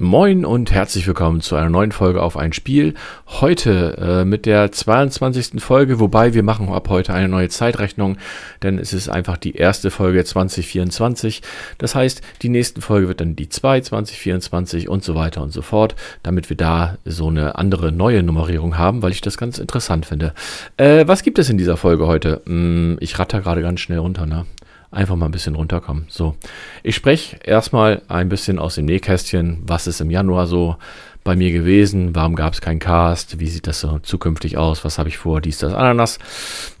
Moin und herzlich willkommen zu einer neuen Folge auf ein Spiel. Heute äh, mit der 22. Folge, wobei wir machen ab heute eine neue Zeitrechnung, denn es ist einfach die erste Folge 2024. Das heißt, die nächste Folge wird dann die 2 2024 und so weiter und so fort, damit wir da so eine andere neue Nummerierung haben, weil ich das ganz interessant finde. Äh, was gibt es in dieser Folge heute? Hm, ich ratter gerade ganz schnell runter, ne? Einfach mal ein bisschen runterkommen. So, ich spreche erstmal ein bisschen aus dem Nähkästchen. Was ist im Januar so bei mir gewesen? Warum gab es keinen Cast? Wie sieht das so zukünftig aus? Was habe ich vor? Dies, das, Ananas.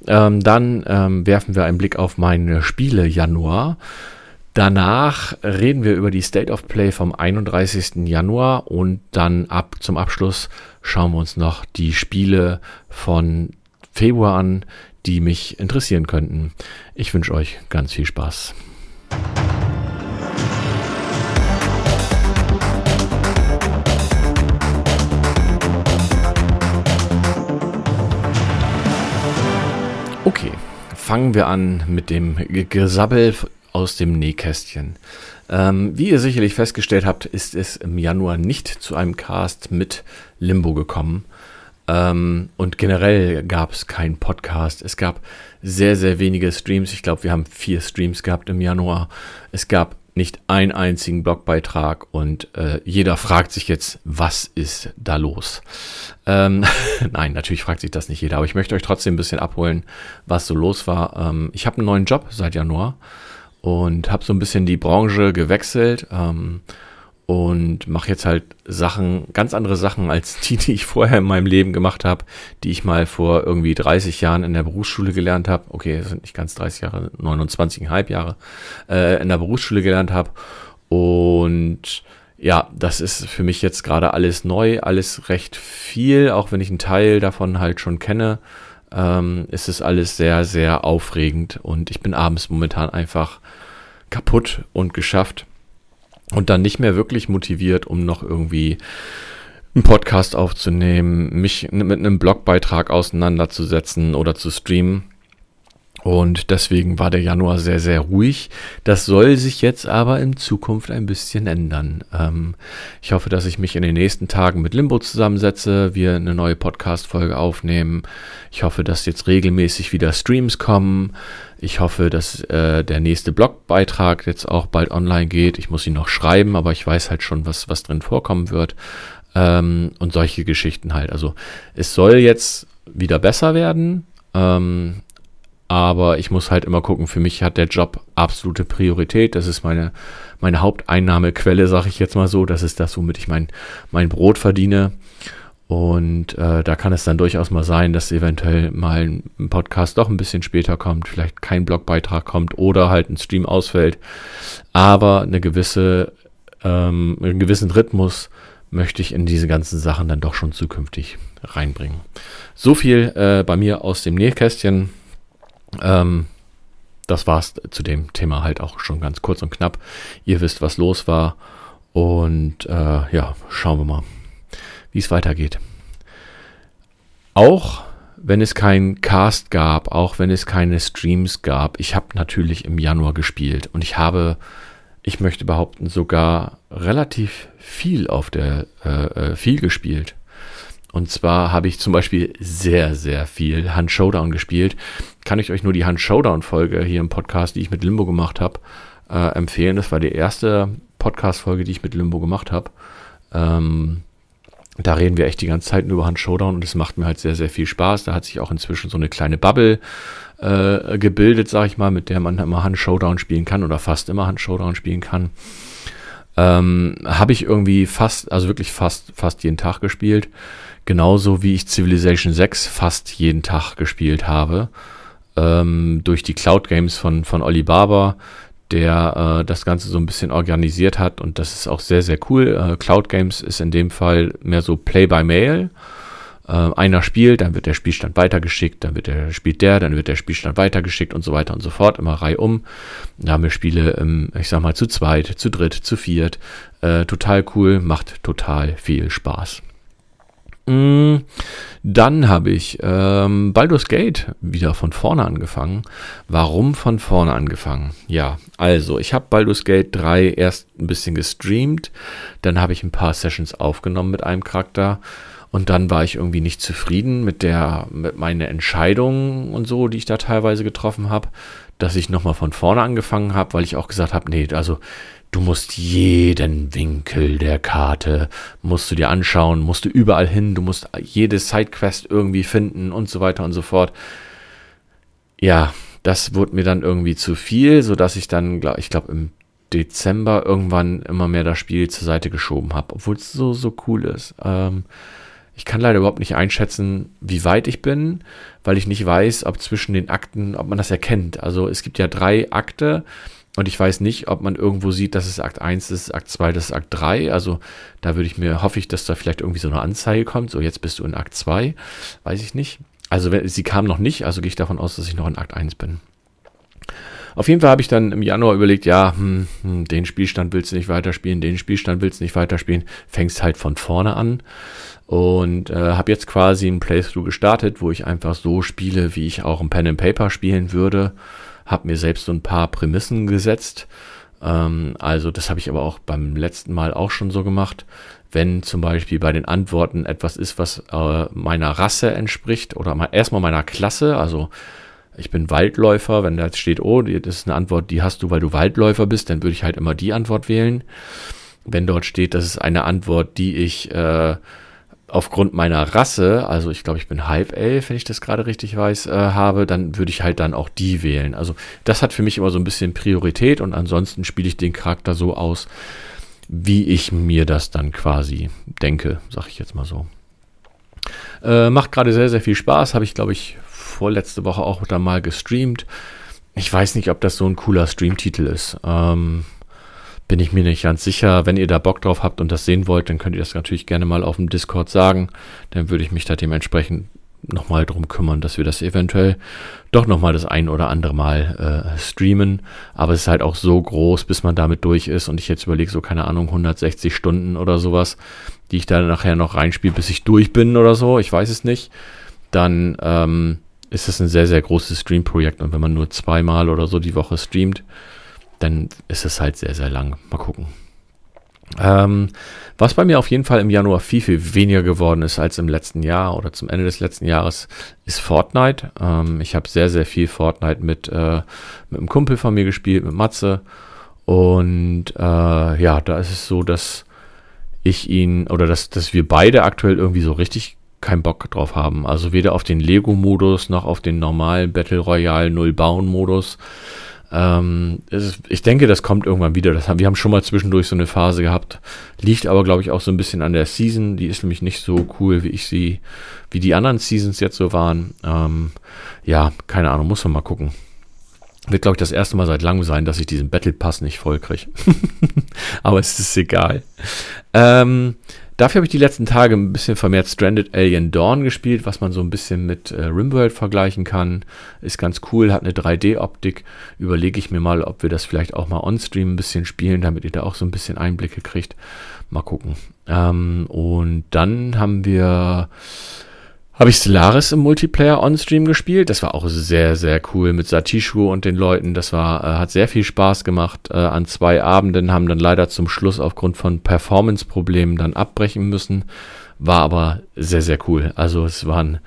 Ähm, dann ähm, werfen wir einen Blick auf meine Spiele Januar. Danach reden wir über die State of Play vom 31. Januar und dann ab zum Abschluss schauen wir uns noch die Spiele von Februar an, die mich interessieren könnten. Ich wünsche euch ganz viel Spaß. Okay, fangen wir an mit dem Gesabbel aus dem Nähkästchen. Ähm, wie ihr sicherlich festgestellt habt, ist es im Januar nicht zu einem Cast mit Limbo gekommen. Ähm, und generell gab es keinen Podcast. Es gab sehr, sehr wenige Streams. Ich glaube, wir haben vier Streams gehabt im Januar. Es gab nicht einen einzigen Blogbeitrag und äh, jeder fragt sich jetzt, was ist da los? Ähm, Nein, natürlich fragt sich das nicht jeder, aber ich möchte euch trotzdem ein bisschen abholen, was so los war. Ähm, ich habe einen neuen Job seit Januar und habe so ein bisschen die Branche gewechselt. Ähm, und mache jetzt halt Sachen, ganz andere Sachen als die, die ich vorher in meinem Leben gemacht habe, die ich mal vor irgendwie 30 Jahren in der Berufsschule gelernt habe. Okay, das sind nicht ganz 30 Jahre, 29,5 Jahre äh, in der Berufsschule gelernt habe. Und ja, das ist für mich jetzt gerade alles neu, alles recht viel, auch wenn ich einen Teil davon halt schon kenne, ähm, ist es alles sehr, sehr aufregend und ich bin abends momentan einfach kaputt und geschafft und dann nicht mehr wirklich motiviert, um noch irgendwie einen Podcast aufzunehmen, mich mit einem Blogbeitrag auseinanderzusetzen oder zu streamen. Und deswegen war der Januar sehr, sehr ruhig. Das soll sich jetzt aber in Zukunft ein bisschen ändern. Ähm, ich hoffe, dass ich mich in den nächsten Tagen mit Limbo zusammensetze, wir eine neue Podcast-Folge aufnehmen. Ich hoffe, dass jetzt regelmäßig wieder Streams kommen. Ich hoffe, dass äh, der nächste Blogbeitrag jetzt auch bald online geht. Ich muss ihn noch schreiben, aber ich weiß halt schon, was, was drin vorkommen wird. Ähm, und solche Geschichten halt. Also es soll jetzt wieder besser werden. Ähm, aber ich muss halt immer gucken, für mich hat der Job absolute Priorität. Das ist meine, meine Haupteinnahmequelle, sage ich jetzt mal so. Das ist das, womit ich mein, mein Brot verdiene. Und äh, da kann es dann durchaus mal sein, dass eventuell mal ein Podcast doch ein bisschen später kommt, vielleicht kein Blogbeitrag kommt oder halt ein Stream ausfällt. Aber eine gewisse, ähm, einen gewissen Rhythmus möchte ich in diese ganzen Sachen dann doch schon zukünftig reinbringen. So viel äh, bei mir aus dem Nähkästchen. Ähm, das war's zu dem Thema halt auch schon ganz kurz und knapp. Ihr wisst, was los war. Und äh, ja, schauen wir mal, wie es weitergeht. Auch wenn es keinen Cast gab, auch wenn es keine Streams gab, ich habe natürlich im Januar gespielt und ich habe, ich möchte behaupten, sogar relativ viel auf der äh, äh viel gespielt. Und zwar habe ich zum Beispiel sehr, sehr viel Hand Showdown gespielt. Kann ich euch nur die Hand Showdown-Folge hier im Podcast, die ich mit Limbo gemacht habe, äh, empfehlen. Das war die erste Podcast-Folge, die ich mit Limbo gemacht habe. Ähm, da reden wir echt die ganze Zeit nur über Hand Showdown und es macht mir halt sehr, sehr viel Spaß. Da hat sich auch inzwischen so eine kleine Bubble äh, gebildet, sag ich mal, mit der man immer Hand Showdown spielen kann oder fast immer Hand Showdown spielen kann. Ähm, Habe ich irgendwie fast, also wirklich fast, fast jeden Tag gespielt. Genauso wie ich Civilization 6 fast jeden Tag gespielt habe. Ähm, durch die Cloud Games von, von Oli Barber, der äh, das Ganze so ein bisschen organisiert hat. Und das ist auch sehr, sehr cool. Äh, Cloud Games ist in dem Fall mehr so Play by Mail. Äh, einer spielt, dann wird der Spielstand weitergeschickt, dann wird der, spielt der, dann wird der Spielstand weitergeschickt und so weiter und so fort, immer Reihe um. Da haben wir Spiele, ähm, ich sag mal, zu zweit, zu dritt, zu viert. Äh, total cool, macht total viel Spaß. Mm, dann habe ich ähm, Baldur's Gate wieder von vorne angefangen. Warum von vorne angefangen? Ja, also ich habe Baldur's Gate 3 erst ein bisschen gestreamt, dann habe ich ein paar Sessions aufgenommen mit einem Charakter und dann war ich irgendwie nicht zufrieden mit der mit meinen Entscheidungen und so, die ich da teilweise getroffen habe, dass ich nochmal von vorne angefangen habe, weil ich auch gesagt habe, nee, also Du musst jeden Winkel der Karte, musst du dir anschauen, musst du überall hin, du musst jede Sidequest irgendwie finden und so weiter und so fort. Ja, das wurde mir dann irgendwie zu viel, sodass ich dann, ich glaube, im Dezember irgendwann immer mehr das Spiel zur Seite geschoben habe, obwohl es so, so cool ist. Ähm, ich kann leider überhaupt nicht einschätzen, wie weit ich bin, weil ich nicht weiß, ob zwischen den Akten, ob man das erkennt. Also es gibt ja drei Akte und ich weiß nicht, ob man irgendwo sieht, dass es Akt 1 ist, Akt 2, das ist Akt 3. Also da würde ich mir, hoffe ich, dass da vielleicht irgendwie so eine Anzeige kommt. So, jetzt bist du in Akt 2. Weiß ich nicht. Also sie kam noch nicht, also gehe ich davon aus, dass ich noch in Akt 1 bin. Auf jeden Fall habe ich dann im Januar überlegt, ja, hm, hm, den Spielstand willst du nicht weiterspielen, den Spielstand willst du nicht weiterspielen, fängst halt von vorne an und äh, habe jetzt quasi ein Playthrough gestartet, wo ich einfach so spiele, wie ich auch ein Pen and Paper spielen würde habe mir selbst so ein paar Prämissen gesetzt. Ähm, also das habe ich aber auch beim letzten Mal auch schon so gemacht. Wenn zum Beispiel bei den Antworten etwas ist, was äh, meiner Rasse entspricht oder mal, erstmal meiner Klasse, also ich bin Waldläufer, wenn da jetzt steht, oh, das ist eine Antwort, die hast du, weil du Waldläufer bist, dann würde ich halt immer die Antwort wählen. Wenn dort steht, das ist eine Antwort, die ich äh, aufgrund meiner Rasse, also ich glaube, ich bin halb elf, wenn ich das gerade richtig weiß, äh, habe, dann würde ich halt dann auch die wählen. Also das hat für mich immer so ein bisschen Priorität und ansonsten spiele ich den Charakter so aus, wie ich mir das dann quasi denke, sag ich jetzt mal so. Äh, macht gerade sehr, sehr viel Spaß, habe ich glaube ich vorletzte Woche auch da mal gestreamt. Ich weiß nicht, ob das so ein cooler Streamtitel ist. Ähm, bin ich mir nicht ganz sicher. Wenn ihr da Bock drauf habt und das sehen wollt, dann könnt ihr das natürlich gerne mal auf dem Discord sagen. Dann würde ich mich da dementsprechend nochmal drum kümmern, dass wir das eventuell doch nochmal das ein oder andere Mal äh, streamen. Aber es ist halt auch so groß, bis man damit durch ist. Und ich jetzt überlege, so keine Ahnung, 160 Stunden oder sowas, die ich da nachher noch reinspiele, bis ich durch bin oder so. Ich weiß es nicht. Dann ähm, ist es ein sehr, sehr großes Streamprojekt. Und wenn man nur zweimal oder so die Woche streamt, dann ist es halt sehr, sehr lang. Mal gucken. Ähm, was bei mir auf jeden Fall im Januar viel, viel weniger geworden ist als im letzten Jahr oder zum Ende des letzten Jahres, ist Fortnite. Ähm, ich habe sehr, sehr viel Fortnite mit, äh, mit einem Kumpel von mir gespielt, mit Matze. Und äh, ja, da ist es so, dass ich ihn oder dass, dass wir beide aktuell irgendwie so richtig keinen Bock drauf haben. Also weder auf den Lego-Modus noch auf den normalen Battle Royale Null-Bauen-Modus. Ähm, ist, ich denke, das kommt irgendwann wieder. Das haben, wir haben schon mal zwischendurch so eine Phase gehabt. Liegt aber, glaube ich, auch so ein bisschen an der Season. Die ist nämlich nicht so cool, wie ich sie, wie die anderen Seasons jetzt so waren. Ähm, ja, keine Ahnung, muss man mal gucken. Wird, glaube ich, das erste Mal seit langem sein, dass ich diesen Battle Pass nicht voll kriege. aber es ist egal. Ähm, Dafür habe ich die letzten Tage ein bisschen vermehrt Stranded Alien Dawn gespielt, was man so ein bisschen mit äh, Rimworld vergleichen kann. Ist ganz cool, hat eine 3D-Optik. Überlege ich mir mal, ob wir das vielleicht auch mal on-stream ein bisschen spielen, damit ihr da auch so ein bisschen Einblicke kriegt. Mal gucken. Ähm, und dann haben wir habe ich Stellaris im Multiplayer on-stream gespielt. Das war auch sehr, sehr cool mit Satishu und den Leuten. Das war, äh, hat sehr viel Spaß gemacht. Äh, an zwei Abenden haben dann leider zum Schluss aufgrund von Performance-Problemen dann abbrechen müssen. War aber sehr, sehr cool. Also es waren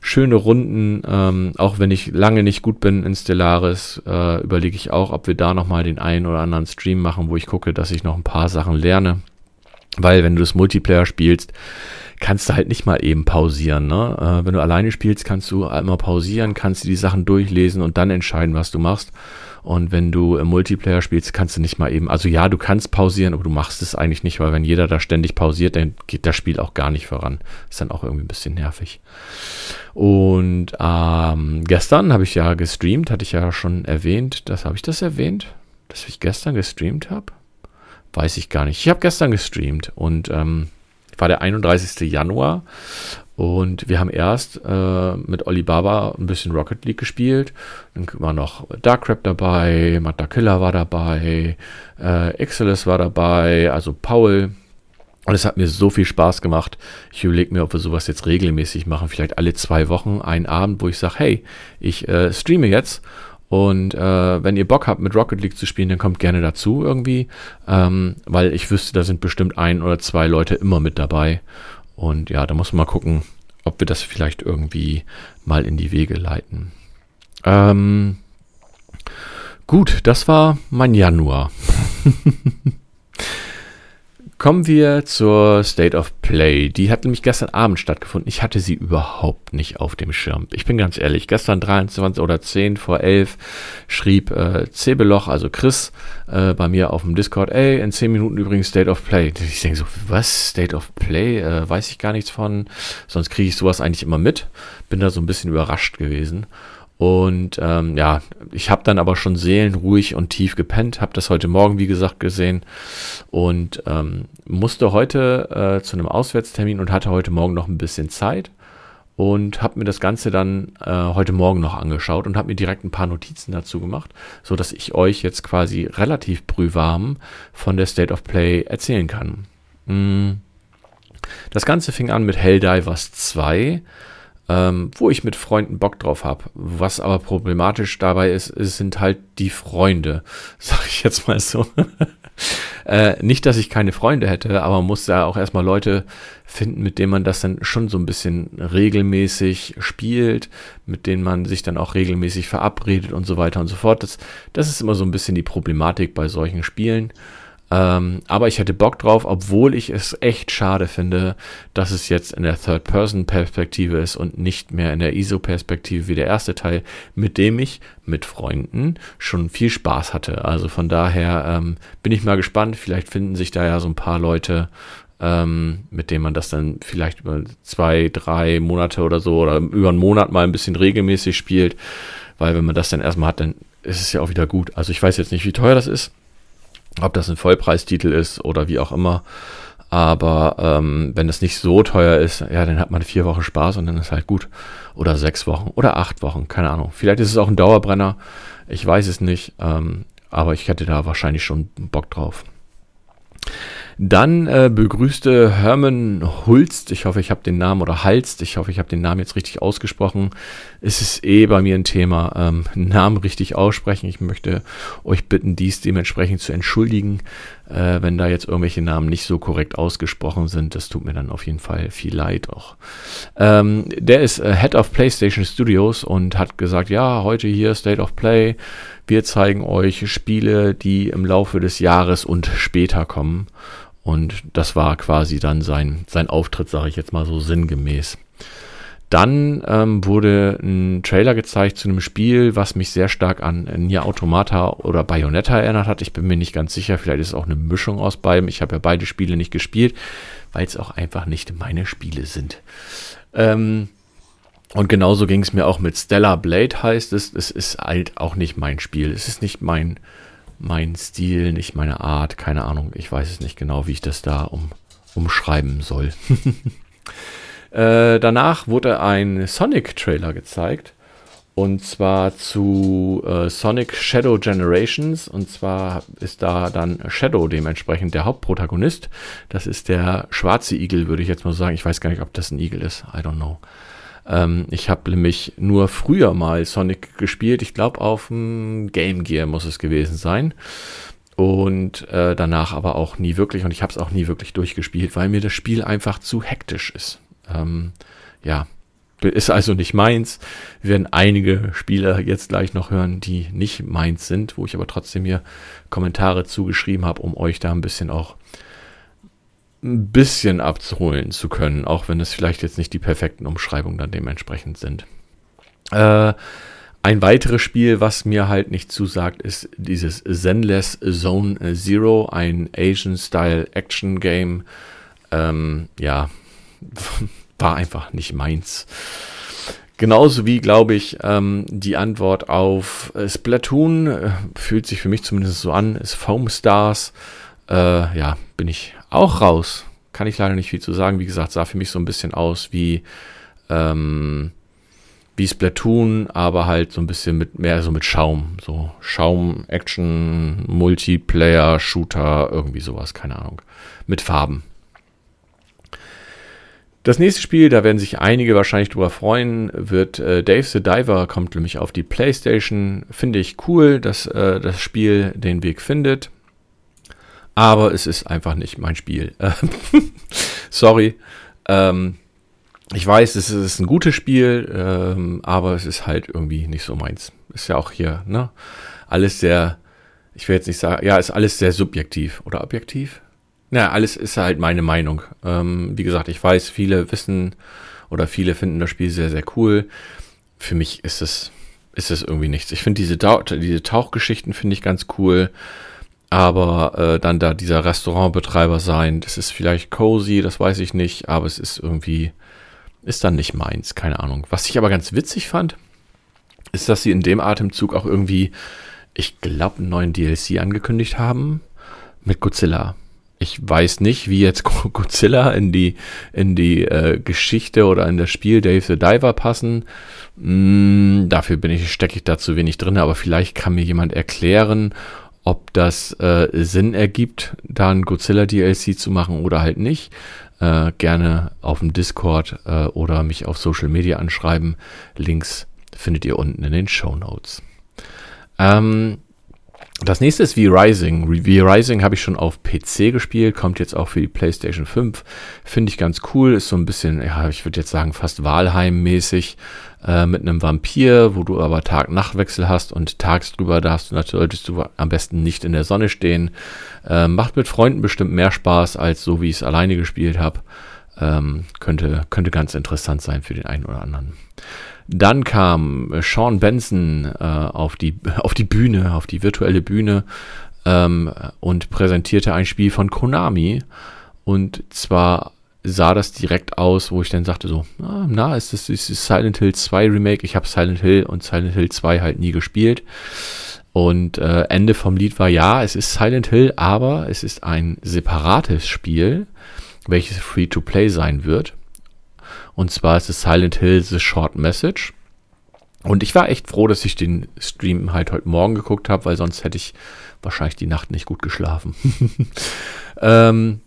schöne Runden. Ähm, auch wenn ich lange nicht gut bin in Stellaris, äh, überlege ich auch, ob wir da nochmal den einen oder anderen Stream machen, wo ich gucke, dass ich noch ein paar Sachen lerne. Weil wenn du das Multiplayer spielst, kannst du halt nicht mal eben pausieren. Ne? Äh, wenn du alleine spielst, kannst du einmal pausieren, kannst du die Sachen durchlesen und dann entscheiden, was du machst. Und wenn du im Multiplayer spielst, kannst du nicht mal eben, also ja, du kannst pausieren, aber du machst es eigentlich nicht, weil wenn jeder da ständig pausiert, dann geht das Spiel auch gar nicht voran. Ist dann auch irgendwie ein bisschen nervig. Und ähm, gestern habe ich ja gestreamt, hatte ich ja schon erwähnt. Das habe ich das erwähnt, dass ich gestern gestreamt habe? Weiß ich gar nicht. Ich habe gestern gestreamt und ähm, war der 31. Januar und wir haben erst äh, mit Olibaba ein bisschen Rocket League gespielt. Dann war noch Darkrap dabei, Mata Killer war dabei, äh, Excelis war dabei, also Paul. Und es hat mir so viel Spaß gemacht. Ich überlege mir, ob wir sowas jetzt regelmäßig machen. Vielleicht alle zwei Wochen einen Abend, wo ich sage, hey, ich äh, streame jetzt. Und äh, wenn ihr Bock habt, mit Rocket League zu spielen, dann kommt gerne dazu irgendwie. Ähm, weil ich wüsste, da sind bestimmt ein oder zwei Leute immer mit dabei. Und ja, da muss man mal gucken, ob wir das vielleicht irgendwie mal in die Wege leiten. Ähm, gut, das war mein Januar. Kommen wir zur State of Play. Die hat nämlich gestern Abend stattgefunden. Ich hatte sie überhaupt nicht auf dem Schirm. Ich bin ganz ehrlich, gestern 23 oder 10 vor 11 schrieb äh, Cebeloch, also Chris, äh, bei mir auf dem Discord, ey, in 10 Minuten übrigens State of Play. Ich denke so, was? State of Play? Äh, weiß ich gar nichts von. Sonst kriege ich sowas eigentlich immer mit. Bin da so ein bisschen überrascht gewesen. Und ähm, ja, ich habe dann aber schon seelenruhig und tief gepennt, habe das heute Morgen, wie gesagt, gesehen und ähm, musste heute äh, zu einem Auswärtstermin und hatte heute Morgen noch ein bisschen Zeit und habe mir das Ganze dann äh, heute Morgen noch angeschaut und habe mir direkt ein paar Notizen dazu gemacht, so dass ich euch jetzt quasi relativ brühwarm von der State of Play erzählen kann. Mm. Das Ganze fing an mit Helldivers 2 ähm, wo ich mit Freunden Bock drauf habe. Was aber problematisch dabei ist, ist sind halt die Freunde, sag ich jetzt mal so. äh, nicht, dass ich keine Freunde hätte, aber man muss ja auch erstmal Leute finden, mit denen man das dann schon so ein bisschen regelmäßig spielt, mit denen man sich dann auch regelmäßig verabredet und so weiter und so fort. Das, das ist immer so ein bisschen die Problematik bei solchen Spielen. Ähm, aber ich hätte Bock drauf, obwohl ich es echt schade finde, dass es jetzt in der Third-Person-Perspektive ist und nicht mehr in der ISO-Perspektive wie der erste Teil, mit dem ich mit Freunden schon viel Spaß hatte. Also von daher ähm, bin ich mal gespannt. Vielleicht finden sich da ja so ein paar Leute, ähm, mit denen man das dann vielleicht über zwei, drei Monate oder so oder über einen Monat mal ein bisschen regelmäßig spielt. Weil wenn man das dann erstmal hat, dann ist es ja auch wieder gut. Also ich weiß jetzt nicht, wie teuer das ist ob das ein Vollpreistitel ist oder wie auch immer. Aber ähm, wenn es nicht so teuer ist, ja, dann hat man vier Wochen Spaß und dann ist halt gut. Oder sechs Wochen oder acht Wochen, keine Ahnung. Vielleicht ist es auch ein Dauerbrenner, ich weiß es nicht. Ähm, aber ich hätte da wahrscheinlich schon Bock drauf. Dann äh, begrüßte Hermann Hulst, ich hoffe, ich habe den Namen, oder Halst, ich hoffe, ich habe den Namen jetzt richtig ausgesprochen. Es ist eh bei mir ein Thema, ähm, Namen richtig aussprechen. Ich möchte euch bitten, dies dementsprechend zu entschuldigen, äh, wenn da jetzt irgendwelche Namen nicht so korrekt ausgesprochen sind. Das tut mir dann auf jeden Fall viel leid auch. Ähm, der ist äh, Head of PlayStation Studios und hat gesagt, ja, heute hier State of Play. Wir zeigen euch Spiele, die im Laufe des Jahres und später kommen. Und das war quasi dann sein, sein Auftritt, sage ich jetzt mal so sinngemäß. Dann ähm, wurde ein Trailer gezeigt zu einem Spiel, was mich sehr stark an Nier Automata oder Bayonetta erinnert hat. Ich bin mir nicht ganz sicher, vielleicht ist es auch eine Mischung aus beiden. Ich habe ja beide Spiele nicht gespielt, weil es auch einfach nicht meine Spiele sind. Ähm, und genauso ging es mir auch mit Stellar Blade, heißt es. Es ist halt auch nicht mein Spiel. Es ist nicht mein mein Stil, nicht meine Art, keine Ahnung. Ich weiß es nicht genau, wie ich das da um, umschreiben soll. äh, danach wurde ein Sonic-Trailer gezeigt. Und zwar zu äh, Sonic Shadow Generations. Und zwar ist da dann Shadow dementsprechend der Hauptprotagonist. Das ist der schwarze Igel, würde ich jetzt mal sagen. Ich weiß gar nicht, ob das ein Igel ist. I don't know. Ähm, ich habe nämlich nur früher mal Sonic gespielt. Ich glaube, auf dem Game Gear muss es gewesen sein. Und äh, danach aber auch nie wirklich. Und ich habe es auch nie wirklich durchgespielt, weil mir das Spiel einfach zu hektisch ist. Ähm, ja, ist also nicht meins. Wir werden einige Spieler jetzt gleich noch hören, die nicht meins sind, wo ich aber trotzdem hier Kommentare zugeschrieben habe, um euch da ein bisschen auch ein bisschen abzuholen zu können, auch wenn es vielleicht jetzt nicht die perfekten Umschreibungen dann dementsprechend sind. Äh, ein weiteres Spiel, was mir halt nicht zusagt, ist dieses Zenless Zone Zero, ein Asian-Style-Action-Game. Ähm, ja, war einfach nicht meins. Genauso wie, glaube ich, ähm, die Antwort auf Splatoon, äh, fühlt sich für mich zumindest so an, ist Foam Stars. Äh, ja, bin ich auch raus. Kann ich leider nicht viel zu sagen. Wie gesagt, sah für mich so ein bisschen aus wie, ähm, wie Splatoon, aber halt so ein bisschen mit mehr so mit Schaum. So Schaum, Action, Multiplayer, Shooter, irgendwie sowas, keine Ahnung. Mit Farben. Das nächste Spiel, da werden sich einige wahrscheinlich drüber freuen, wird äh, Dave the Diver, kommt nämlich auf die Playstation. Finde ich cool, dass äh, das Spiel den Weg findet. Aber es ist einfach nicht mein Spiel. Sorry. Ähm, ich weiß, es ist ein gutes Spiel, ähm, aber es ist halt irgendwie nicht so meins. Ist ja auch hier, ne? Alles sehr, ich will jetzt nicht sagen, ja, ist alles sehr subjektiv oder objektiv? Ja, alles ist halt meine Meinung. Ähm, wie gesagt, ich weiß, viele wissen oder viele finden das Spiel sehr, sehr cool. Für mich ist es, ist es irgendwie nichts. Ich finde diese, diese Tauchgeschichten finde ich ganz cool. Aber äh, dann da dieser Restaurantbetreiber sein, das ist vielleicht cozy, das weiß ich nicht, aber es ist irgendwie, ist dann nicht meins, keine Ahnung. Was ich aber ganz witzig fand, ist, dass sie in dem Atemzug auch irgendwie, ich glaube, einen neuen DLC angekündigt haben mit Godzilla. Ich weiß nicht, wie jetzt Godzilla in die, in die äh, Geschichte oder in das Spiel Dave the Diver passen. Mm, dafür bin ich, stecke ich da zu wenig drin, aber vielleicht kann mir jemand erklären, ob das äh, Sinn ergibt, da ein Godzilla DLC zu machen oder halt nicht. Äh, gerne auf dem Discord äh, oder mich auf Social Media anschreiben. Links findet ihr unten in den Show Notes. Ähm, das nächste ist V-Rising. V-Rising habe ich schon auf PC gespielt, kommt jetzt auch für die PlayStation 5. Finde ich ganz cool, ist so ein bisschen, ja, ich würde jetzt sagen, fast Walheim-mäßig äh, mit einem Vampir, wo du aber Tag-Nacht-Wechsel hast und tagsüber darfst du natürlich du am besten nicht in der Sonne stehen. Äh, macht mit Freunden bestimmt mehr Spaß als so, wie ich es alleine gespielt habe. Ähm, könnte, könnte ganz interessant sein für den einen oder anderen. Dann kam Sean Benson äh, auf, die, auf die Bühne, auf die virtuelle Bühne ähm, und präsentierte ein Spiel von Konami. Und zwar sah das direkt aus, wo ich dann sagte so, ah, na, ist das, ist Silent Hill 2 Remake? Ich habe Silent Hill und Silent Hill 2 halt nie gespielt. Und äh, Ende vom Lied war ja, es ist Silent Hill, aber es ist ein separates Spiel, welches Free-to-Play sein wird. Und zwar ist es Silent Hill The Short Message. Und ich war echt froh, dass ich den Stream halt heute Morgen geguckt habe, weil sonst hätte ich wahrscheinlich die Nacht nicht gut geschlafen. ähm,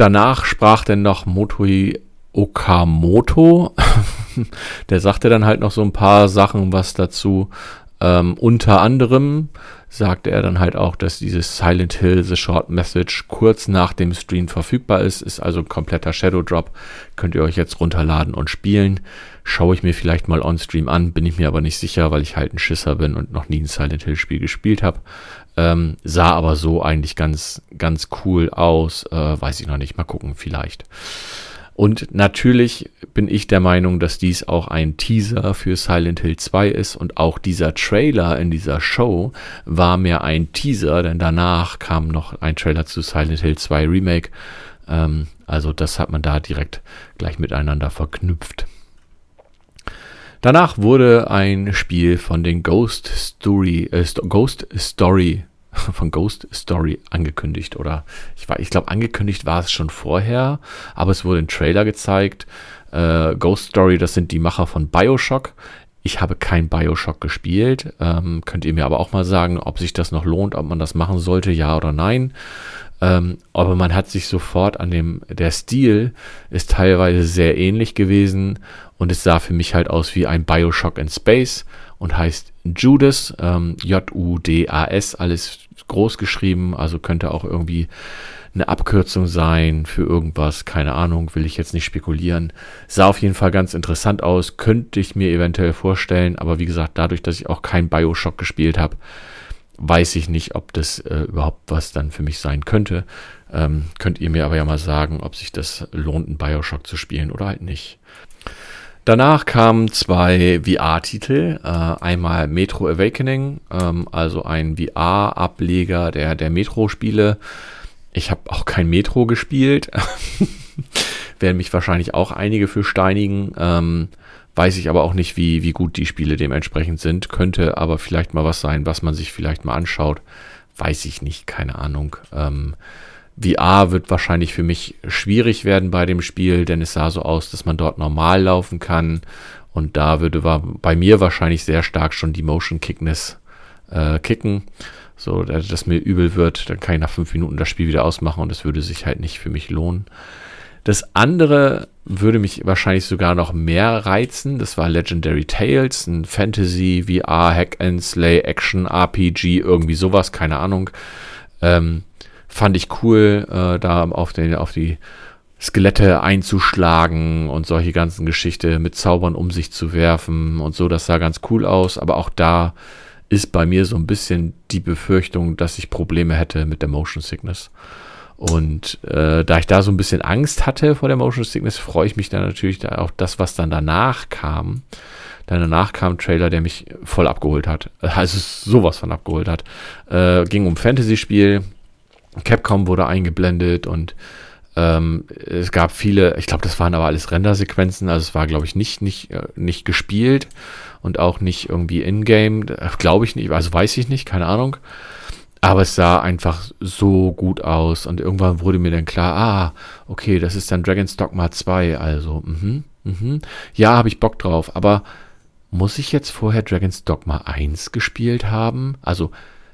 danach sprach dann noch Motoi Okamoto. Der sagte dann halt noch so ein paar Sachen was dazu. Ähm, unter anderem sagte er dann halt auch, dass dieses Silent Hill The Short Message kurz nach dem Stream verfügbar ist. Ist also ein kompletter Shadow Drop. Könnt ihr euch jetzt runterladen und spielen. Schaue ich mir vielleicht mal on Stream an, bin ich mir aber nicht sicher, weil ich halt ein Schisser bin und noch nie ein Silent Hill Spiel gespielt habe. Ähm, sah aber so eigentlich ganz, ganz cool aus. Äh, weiß ich noch nicht. Mal gucken, vielleicht. Und natürlich bin ich der Meinung, dass dies auch ein Teaser für Silent Hill 2 ist und auch dieser Trailer in dieser Show war mehr ein Teaser, denn danach kam noch ein Trailer zu Silent Hill 2 Remake. Ähm, also das hat man da direkt gleich miteinander verknüpft. Danach wurde ein Spiel von den Ghost Story, äh, Ghost Story von Ghost Story angekündigt oder ich, ich glaube angekündigt war es schon vorher, aber es wurde ein Trailer gezeigt. Äh, Ghost Story, das sind die Macher von Bioshock. Ich habe kein Bioshock gespielt. Ähm, könnt ihr mir aber auch mal sagen, ob sich das noch lohnt, ob man das machen sollte, ja oder nein. Ähm, aber man hat sich sofort an dem, der Stil ist teilweise sehr ähnlich gewesen und es sah für mich halt aus wie ein Bioshock in Space und heißt Judas, ähm, J-U-D-A-S, alles groß geschrieben, also könnte auch irgendwie eine Abkürzung sein für irgendwas, keine Ahnung, will ich jetzt nicht spekulieren. Sah auf jeden Fall ganz interessant aus, könnte ich mir eventuell vorstellen, aber wie gesagt, dadurch, dass ich auch kein Bioshock gespielt habe, weiß ich nicht, ob das äh, überhaupt was dann für mich sein könnte. Ähm, könnt ihr mir aber ja mal sagen, ob sich das lohnt, einen Bioshock zu spielen oder halt nicht. Danach kamen zwei VR-Titel. Äh, einmal Metro Awakening, ähm, also ein VR-Ableger der, der Metro-Spiele. Ich habe auch kein Metro gespielt. Werden mich wahrscheinlich auch einige für steinigen. Ähm, weiß ich aber auch nicht, wie, wie gut die Spiele dementsprechend sind. Könnte aber vielleicht mal was sein, was man sich vielleicht mal anschaut. Weiß ich nicht, keine Ahnung. Ähm, VR wird wahrscheinlich für mich schwierig werden bei dem Spiel, denn es sah so aus, dass man dort normal laufen kann. Und da würde bei mir wahrscheinlich sehr stark schon die Motion Kickness äh, kicken. So, dass mir übel wird, dann kann ich nach fünf Minuten das Spiel wieder ausmachen und es würde sich halt nicht für mich lohnen. Das andere würde mich wahrscheinlich sogar noch mehr reizen. Das war Legendary Tales, ein Fantasy, VR, Hack and Slay, Action, RPG, irgendwie sowas, keine Ahnung. Ähm, fand ich cool, äh, da auf, den, auf die Skelette einzuschlagen und solche ganzen Geschichte mit Zaubern um sich zu werfen und so. Das sah ganz cool aus, aber auch da ist bei mir so ein bisschen die Befürchtung, dass ich Probleme hätte mit der Motion Sickness. Und äh, da ich da so ein bisschen Angst hatte vor der Motion Sickness, freue ich mich dann natürlich da auf das, was dann danach kam. Dann danach kam ein Trailer, der mich voll abgeholt hat. Also sowas von abgeholt hat. Äh, ging um Fantasy-Spiel. Capcom wurde eingeblendet und ähm, es gab viele, ich glaube, das waren aber alles Rendersequenzen, also es war, glaube ich, nicht, nicht, äh, nicht gespielt und auch nicht irgendwie in-game, glaube ich nicht, also weiß ich nicht, keine Ahnung. Aber es sah einfach so gut aus und irgendwann wurde mir dann klar, ah, okay, das ist dann Dragon's Dogma 2, also, mhm, mhm. Ja, habe ich Bock drauf, aber muss ich jetzt vorher Dragon's Dogma 1 gespielt haben? Also,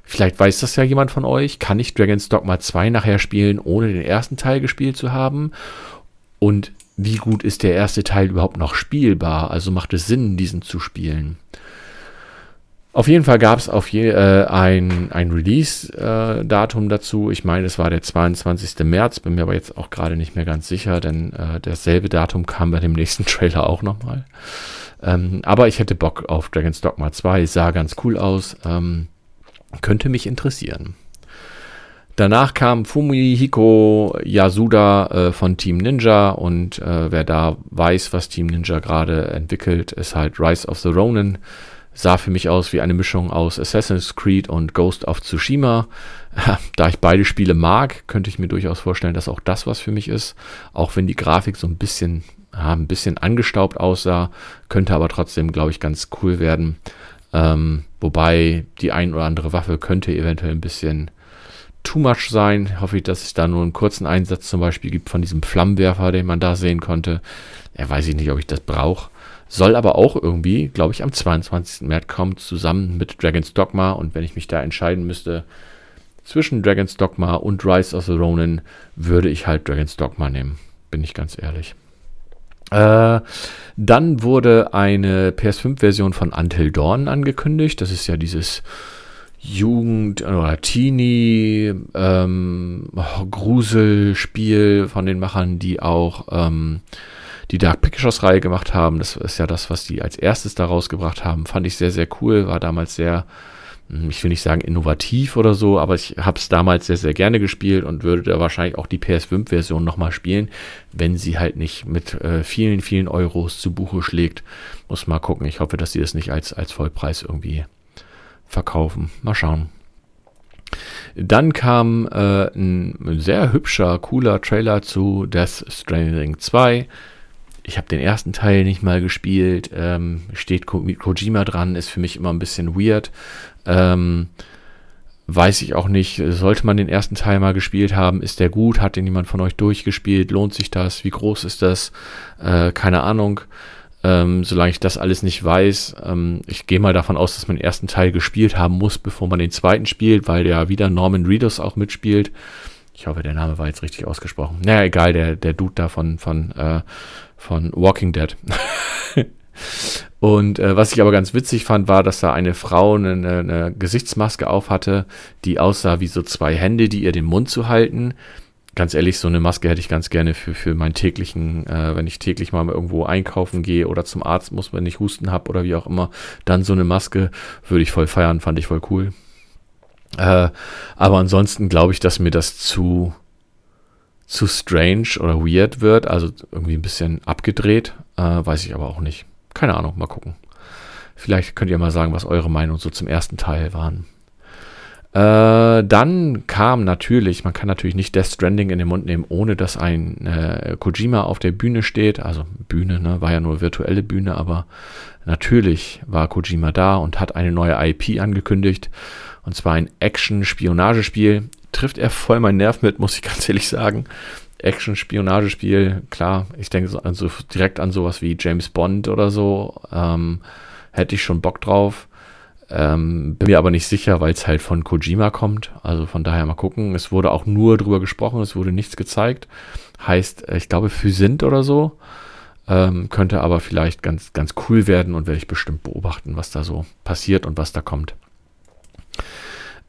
Vielleicht weiß das ja jemand von euch. Kann ich Dragon's Dogma 2 nachher spielen, ohne den ersten Teil gespielt zu haben? Und wie gut ist der erste Teil überhaupt noch spielbar? Also macht es Sinn, diesen zu spielen? Auf jeden Fall gab es auf je, äh, ein, ein Release-Datum äh, dazu. Ich meine, es war der 22. März, bin mir aber jetzt auch gerade nicht mehr ganz sicher, denn äh, dasselbe Datum kam bei dem nächsten Trailer auch nochmal. Ähm, aber ich hätte Bock auf Dragon's Dogma 2, sah ganz cool aus. Ähm, könnte mich interessieren. Danach kam Fumihiko Yasuda äh, von Team Ninja und äh, wer da weiß, was Team Ninja gerade entwickelt, ist halt Rise of the Ronin. Sah für mich aus wie eine Mischung aus Assassin's Creed und Ghost of Tsushima. Da ich beide Spiele mag, könnte ich mir durchaus vorstellen, dass auch das was für mich ist. Auch wenn die Grafik so ein bisschen, ja, ein bisschen angestaubt aussah, könnte aber trotzdem, glaube ich, ganz cool werden. Ähm, wobei die ein oder andere Waffe könnte eventuell ein bisschen too much sein. Hoffe ich, dass es da nur einen kurzen Einsatz zum Beispiel gibt von diesem Flammenwerfer, den man da sehen konnte. Ja, weiß ich nicht, ob ich das brauche. Soll aber auch irgendwie, glaube ich, am 22. März kommen, zusammen mit Dragon's Dogma. Und wenn ich mich da entscheiden müsste zwischen Dragon's Dogma und Rise of the Ronin, würde ich halt Dragon's Dogma nehmen. Bin ich ganz ehrlich. Äh, dann wurde eine PS5-Version von Until Dawn angekündigt. Das ist ja dieses Jugend- oder Teenie ähm, von den Machern, die auch ähm, die Dark Pictures-Reihe gemacht haben. Das ist ja das, was die als erstes da rausgebracht haben. Fand ich sehr, sehr cool. War damals sehr ich will nicht sagen innovativ oder so, aber ich habe es damals sehr, sehr gerne gespielt und würde da wahrscheinlich auch die PS5-Version nochmal spielen, wenn sie halt nicht mit äh, vielen, vielen Euros zu Buche schlägt. Muss mal gucken. Ich hoffe, dass sie das nicht als, als Vollpreis irgendwie verkaufen. Mal schauen. Dann kam äh, ein sehr hübscher, cooler Trailer zu Death Stranding 2 ich habe den ersten Teil nicht mal gespielt. Ähm, steht Ko Kojima dran, ist für mich immer ein bisschen weird. Ähm, weiß ich auch nicht. Sollte man den ersten Teil mal gespielt haben, ist der gut? Hat den jemand von euch durchgespielt? Lohnt sich das? Wie groß ist das? Äh, keine Ahnung. Ähm, solange ich das alles nicht weiß, ähm, ich gehe mal davon aus, dass man den ersten Teil gespielt haben muss, bevor man den zweiten spielt, weil der wieder Norman Reedus auch mitspielt. Ich hoffe, der Name war jetzt richtig ausgesprochen. Naja, egal, der, der Dude da von, von äh, von Walking Dead. Und äh, was ich aber ganz witzig fand, war, dass da eine Frau eine, eine, Gesichtsmaske auf hatte, die aussah wie so zwei Hände, die ihr den Mund zu halten. Ganz ehrlich, so eine Maske hätte ich ganz gerne für, für meinen täglichen, äh, wenn ich täglich mal irgendwo einkaufen gehe oder zum Arzt muss, wenn ich Husten habe oder wie auch immer, dann so eine Maske würde ich voll feiern, fand ich voll cool. Äh, aber ansonsten glaube ich, dass mir das zu, zu strange oder weird wird, also irgendwie ein bisschen abgedreht, äh, weiß ich aber auch nicht. Keine Ahnung, mal gucken. Vielleicht könnt ihr mal sagen, was eure Meinung so zum ersten Teil waren. Äh, dann kam natürlich, man kann natürlich nicht Death Stranding in den Mund nehmen, ohne dass ein äh, Kojima auf der Bühne steht. Also Bühne, ne, war ja nur virtuelle Bühne, aber natürlich war Kojima da und hat eine neue IP angekündigt. Und zwar ein Action-Spionagespiel trifft er voll meinen Nerv mit, muss ich ganz ehrlich sagen. Action-Spionagespiel, klar, ich denke so, also direkt an sowas wie James Bond oder so, ähm, hätte ich schon Bock drauf. Ähm, bin mir aber nicht sicher, weil es halt von Kojima kommt. Also von daher mal gucken. Es wurde auch nur drüber gesprochen, es wurde nichts gezeigt. Heißt, äh, ich glaube, Physint oder so. Ähm, könnte aber vielleicht ganz, ganz cool werden und werde ich bestimmt beobachten, was da so passiert und was da kommt.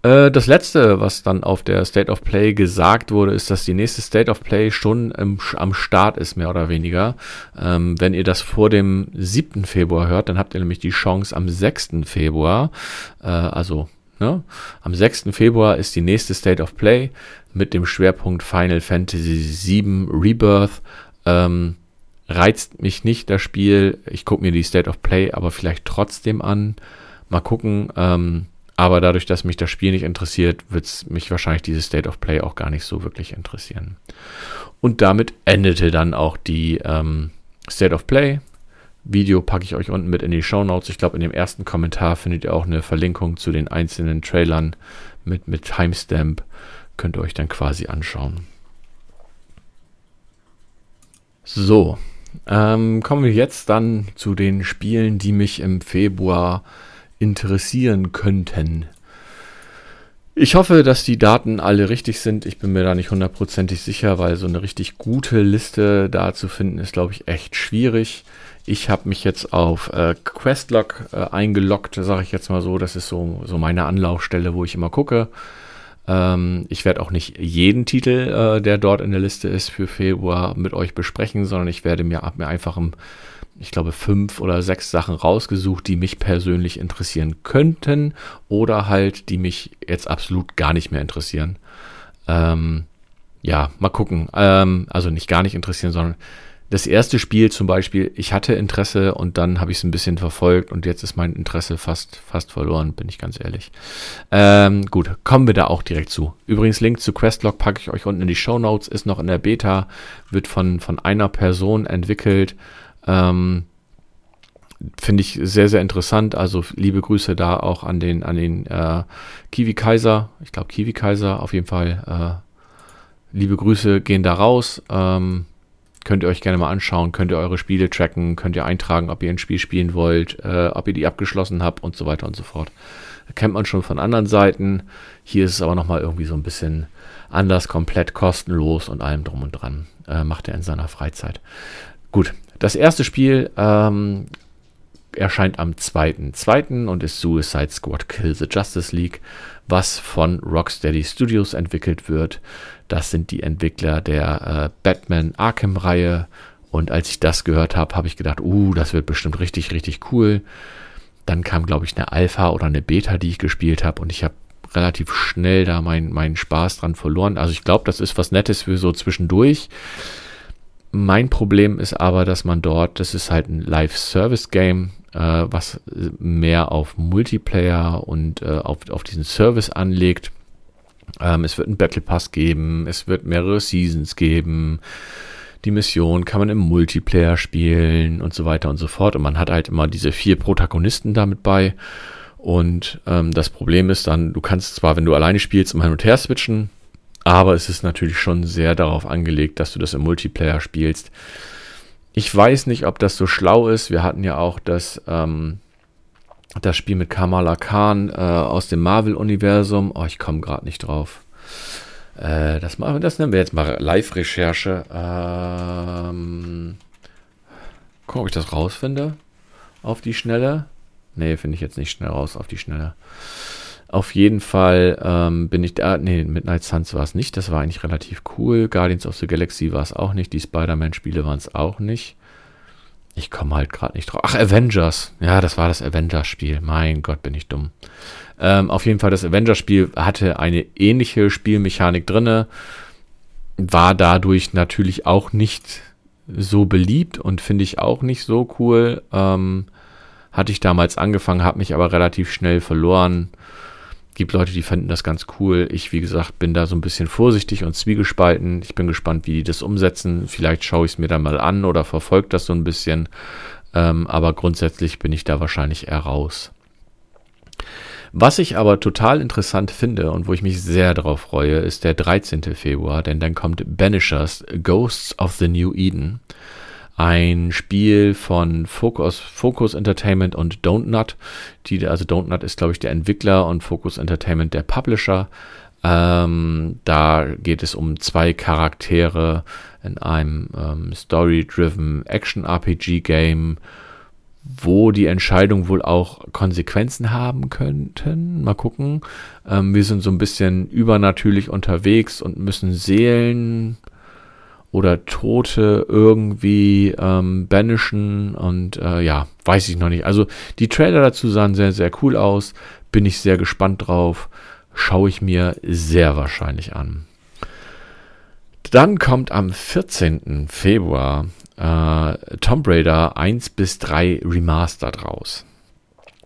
Äh, das letzte, was dann auf der State of Play gesagt wurde, ist, dass die nächste State of Play schon im, am Start ist, mehr oder weniger. Ähm, wenn ihr das vor dem 7. Februar hört, dann habt ihr nämlich die Chance am 6. Februar, äh, also ne, am 6. Februar ist die nächste State of Play mit dem Schwerpunkt Final Fantasy VII Rebirth. Ähm, reizt mich nicht das Spiel. Ich gucke mir die State of Play aber vielleicht trotzdem an. Mal gucken. Ähm, aber dadurch, dass mich das Spiel nicht interessiert, wird es mich wahrscheinlich dieses State of Play auch gar nicht so wirklich interessieren. Und damit endete dann auch die ähm, State of Play. Video packe ich euch unten mit in die Show Notes. Ich glaube, in dem ersten Kommentar findet ihr auch eine Verlinkung zu den einzelnen Trailern mit, mit Timestamp. Könnt ihr euch dann quasi anschauen. So, ähm, kommen wir jetzt dann zu den Spielen, die mich im Februar interessieren könnten. Ich hoffe, dass die Daten alle richtig sind. Ich bin mir da nicht hundertprozentig sicher, weil so eine richtig gute Liste da zu finden ist, glaube ich, echt schwierig. Ich habe mich jetzt auf äh, Questlog äh, eingeloggt, sage ich jetzt mal so. Das ist so, so meine Anlaufstelle, wo ich immer gucke. Ähm, ich werde auch nicht jeden Titel, äh, der dort in der Liste ist, für Februar mit euch besprechen, sondern ich werde mir, mir einfach im ich glaube, fünf oder sechs Sachen rausgesucht, die mich persönlich interessieren könnten oder halt, die mich jetzt absolut gar nicht mehr interessieren. Ähm, ja, mal gucken. Ähm, also nicht gar nicht interessieren, sondern das erste Spiel zum Beispiel, ich hatte Interesse und dann habe ich es ein bisschen verfolgt und jetzt ist mein Interesse fast, fast verloren, bin ich ganz ehrlich. Ähm, gut, kommen wir da auch direkt zu. Übrigens, Link zu Questlog packe ich euch unten in die Show Notes, ist noch in der Beta, wird von, von einer Person entwickelt. Ähm, Finde ich sehr, sehr interessant. Also liebe Grüße da auch an den, an den äh, Kiwi Kaiser. Ich glaube Kiwi Kaiser auf jeden Fall. Äh, liebe Grüße gehen da raus. Ähm, könnt ihr euch gerne mal anschauen, könnt ihr eure Spiele tracken, könnt ihr eintragen, ob ihr ein Spiel spielen wollt, äh, ob ihr die abgeschlossen habt und so weiter und so fort. kennt man schon von anderen Seiten. Hier ist es aber nochmal irgendwie so ein bisschen anders, komplett kostenlos und allem drum und dran. Äh, macht er in seiner Freizeit. Gut, das erste Spiel ähm, erscheint am 2.2. und ist Suicide Squad Kill the Justice League, was von Rocksteady Studios entwickelt wird. Das sind die Entwickler der äh, Batman Arkham-Reihe. Und als ich das gehört habe, habe ich gedacht, uh, das wird bestimmt richtig, richtig cool. Dann kam, glaube ich, eine Alpha oder eine Beta, die ich gespielt habe. Und ich habe relativ schnell da meinen mein Spaß dran verloren. Also ich glaube, das ist was Nettes für so zwischendurch. Mein Problem ist aber, dass man dort, das ist halt ein Live-Service-Game, äh, was mehr auf Multiplayer und äh, auf, auf diesen Service anlegt. Ähm, es wird einen Battle Pass geben, es wird mehrere Seasons geben. Die Mission kann man im Multiplayer spielen und so weiter und so fort. Und man hat halt immer diese vier Protagonisten damit bei. Und ähm, das Problem ist dann, du kannst zwar, wenn du alleine spielst, immer hin und her switchen, aber es ist natürlich schon sehr darauf angelegt, dass du das im Multiplayer spielst. Ich weiß nicht, ob das so schlau ist. Wir hatten ja auch das, ähm, das Spiel mit Kamala Khan äh, aus dem Marvel-Universum. Oh, ich komme gerade nicht drauf. Äh, das, machen, das nennen wir jetzt mal Live-Recherche. Ähm, guck, ob ich das rausfinde. Auf die Schnelle. Nee, finde ich jetzt nicht schnell raus auf die Schnelle. Auf jeden Fall ähm, bin ich da. Nee, Midnight Suns war es nicht. Das war eigentlich relativ cool. Guardians of the Galaxy war es auch nicht. Die Spider-Man-Spiele waren es auch nicht. Ich komme halt gerade nicht drauf. Ach, Avengers. Ja, das war das Avengers-Spiel. Mein Gott, bin ich dumm. Ähm, auf jeden Fall, das Avengers-Spiel hatte eine ähnliche Spielmechanik drinne. War dadurch natürlich auch nicht so beliebt und finde ich auch nicht so cool. Ähm, hatte ich damals angefangen, habe mich aber relativ schnell verloren gibt Leute, die fanden das ganz cool. Ich, wie gesagt, bin da so ein bisschen vorsichtig und zwiegespalten. Ich bin gespannt, wie die das umsetzen. Vielleicht schaue ich es mir dann mal an oder verfolge das so ein bisschen. Ähm, aber grundsätzlich bin ich da wahrscheinlich eher raus. Was ich aber total interessant finde und wo ich mich sehr darauf freue, ist der 13. Februar, denn dann kommt Banishers Ghosts of the New Eden. Ein Spiel von Focus, Focus Entertainment und Don't Nut. Die, also Don't Nut ist, glaube ich, der Entwickler und Focus Entertainment der Publisher. Ähm, da geht es um zwei Charaktere in einem ähm, Story-driven Action-RPG-Game, wo die Entscheidungen wohl auch Konsequenzen haben könnten. Mal gucken. Ähm, wir sind so ein bisschen übernatürlich unterwegs und müssen Seelen oder Tote irgendwie ähm, banishen und äh, ja, weiß ich noch nicht. Also die Trailer dazu sahen sehr, sehr cool aus. Bin ich sehr gespannt drauf. Schaue ich mir sehr wahrscheinlich an. Dann kommt am 14. Februar äh, Tomb Raider 1 bis 3 Remastered raus.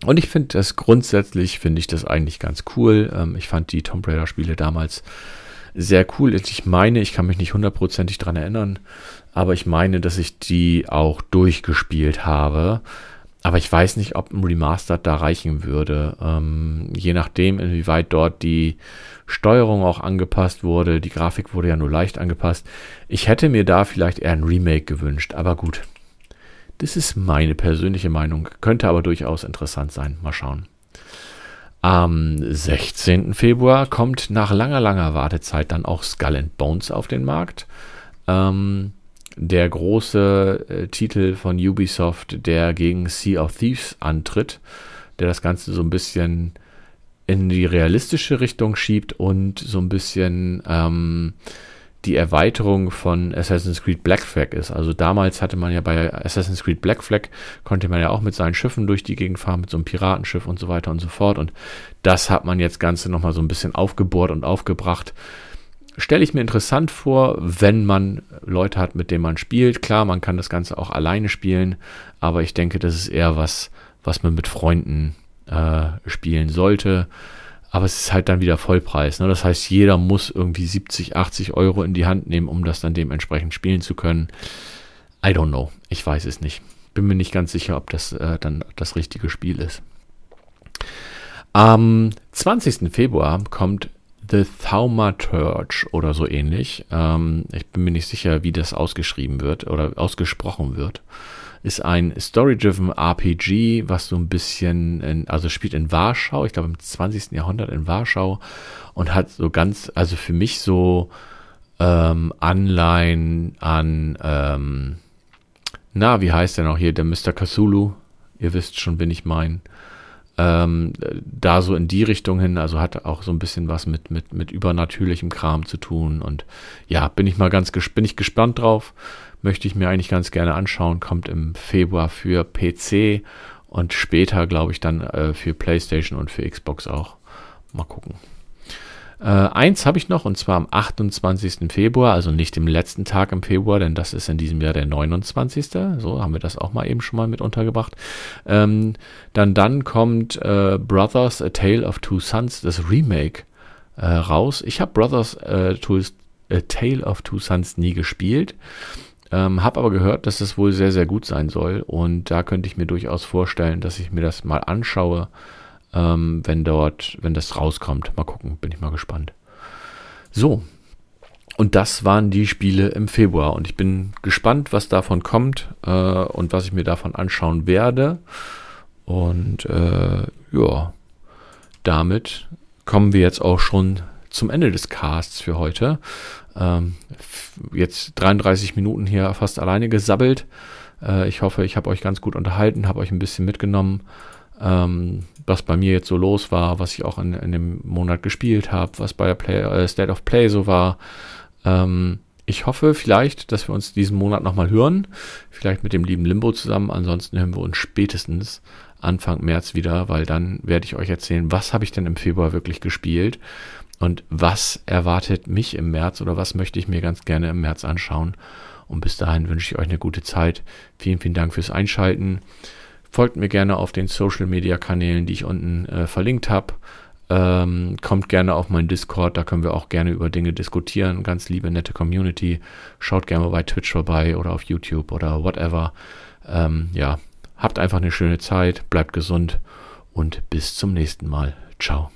Und ich finde das grundsätzlich, finde ich das eigentlich ganz cool. Ähm, ich fand die Tomb Raider Spiele damals sehr cool. Ich meine, ich kann mich nicht hundertprozentig dran erinnern, aber ich meine, dass ich die auch durchgespielt habe. Aber ich weiß nicht, ob ein Remastered da reichen würde. Ähm, je nachdem, inwieweit dort die Steuerung auch angepasst wurde. Die Grafik wurde ja nur leicht angepasst. Ich hätte mir da vielleicht eher ein Remake gewünscht. Aber gut. Das ist meine persönliche Meinung. Könnte aber durchaus interessant sein. Mal schauen. Am 16. Februar kommt nach langer, langer Wartezeit dann auch Skull and Bones auf den Markt. Ähm, der große äh, Titel von Ubisoft, der gegen Sea of Thieves antritt, der das Ganze so ein bisschen in die realistische Richtung schiebt und so ein bisschen ähm, die Erweiterung von Assassin's Creed Black Flag ist. Also damals hatte man ja bei Assassin's Creed Black Flag, konnte man ja auch mit seinen Schiffen durch die Gegend fahren, mit so einem Piratenschiff und so weiter und so fort. Und das hat man jetzt Ganze nochmal so ein bisschen aufgebohrt und aufgebracht stelle ich mir interessant vor, wenn man Leute hat, mit denen man spielt. Klar, man kann das Ganze auch alleine spielen, aber ich denke, das ist eher was, was man mit Freunden äh, spielen sollte. Aber es ist halt dann wieder Vollpreis. Ne? Das heißt, jeder muss irgendwie 70, 80 Euro in die Hand nehmen, um das dann dementsprechend spielen zu können. I don't know. Ich weiß es nicht. Bin mir nicht ganz sicher, ob das äh, dann das richtige Spiel ist. Am 20. Februar kommt The Thaumaturge oder so ähnlich. Ähm, ich bin mir nicht sicher, wie das ausgeschrieben wird oder ausgesprochen wird. Ist ein Story-Driven RPG, was so ein bisschen, in, also spielt in Warschau, ich glaube im 20. Jahrhundert in Warschau und hat so ganz, also für mich so ähm, Anleihen an, ähm, na, wie heißt der noch hier, der Mr. Cthulhu? Ihr wisst schon, wen ich meine ähm, da so in die Richtung hin, also hat auch so ein bisschen was mit, mit, mit übernatürlichem Kram zu tun. Und ja, bin ich mal ganz bin ich gespannt drauf. Möchte ich mir eigentlich ganz gerne anschauen. Kommt im Februar für PC und später, glaube ich, dann äh, für PlayStation und für Xbox auch. Mal gucken. Äh, eins habe ich noch und zwar am 28. Februar, also nicht im letzten Tag im Februar, denn das ist in diesem Jahr der 29. So haben wir das auch mal eben schon mal mit untergebracht. Ähm, dann, dann kommt äh, Brothers, A Tale of Two Sons, das Remake äh, raus. Ich habe Brothers, äh, A Tale of Two Sons nie gespielt. Ähm, habe aber gehört, dass es wohl sehr, sehr gut sein soll. Und da könnte ich mir durchaus vorstellen, dass ich mir das mal anschaue ähm, wenn dort, wenn das rauskommt. Mal gucken, bin ich mal gespannt. So. Und das waren die Spiele im Februar. Und ich bin gespannt, was davon kommt äh, und was ich mir davon anschauen werde. Und äh, ja, damit kommen wir jetzt auch schon zum Ende des Casts für heute. Ähm, jetzt 33 Minuten hier fast alleine gesabbelt. Äh, ich hoffe, ich habe euch ganz gut unterhalten, habe euch ein bisschen mitgenommen ähm, was bei mir jetzt so los war, was ich auch in, in dem Monat gespielt habe, was bei der Play, äh, State of Play so war. Ähm, ich hoffe vielleicht, dass wir uns diesen Monat nochmal hören. Vielleicht mit dem lieben Limbo zusammen. Ansonsten hören wir uns spätestens Anfang März wieder, weil dann werde ich euch erzählen, was habe ich denn im Februar wirklich gespielt und was erwartet mich im März oder was möchte ich mir ganz gerne im März anschauen. Und bis dahin wünsche ich euch eine gute Zeit. Vielen, vielen Dank fürs Einschalten. Folgt mir gerne auf den Social Media Kanälen, die ich unten äh, verlinkt habe. Ähm, kommt gerne auf meinen Discord, da können wir auch gerne über Dinge diskutieren. Ganz liebe, nette Community. Schaut gerne bei Twitch vorbei oder auf YouTube oder whatever. Ähm, ja, habt einfach eine schöne Zeit, bleibt gesund und bis zum nächsten Mal. Ciao.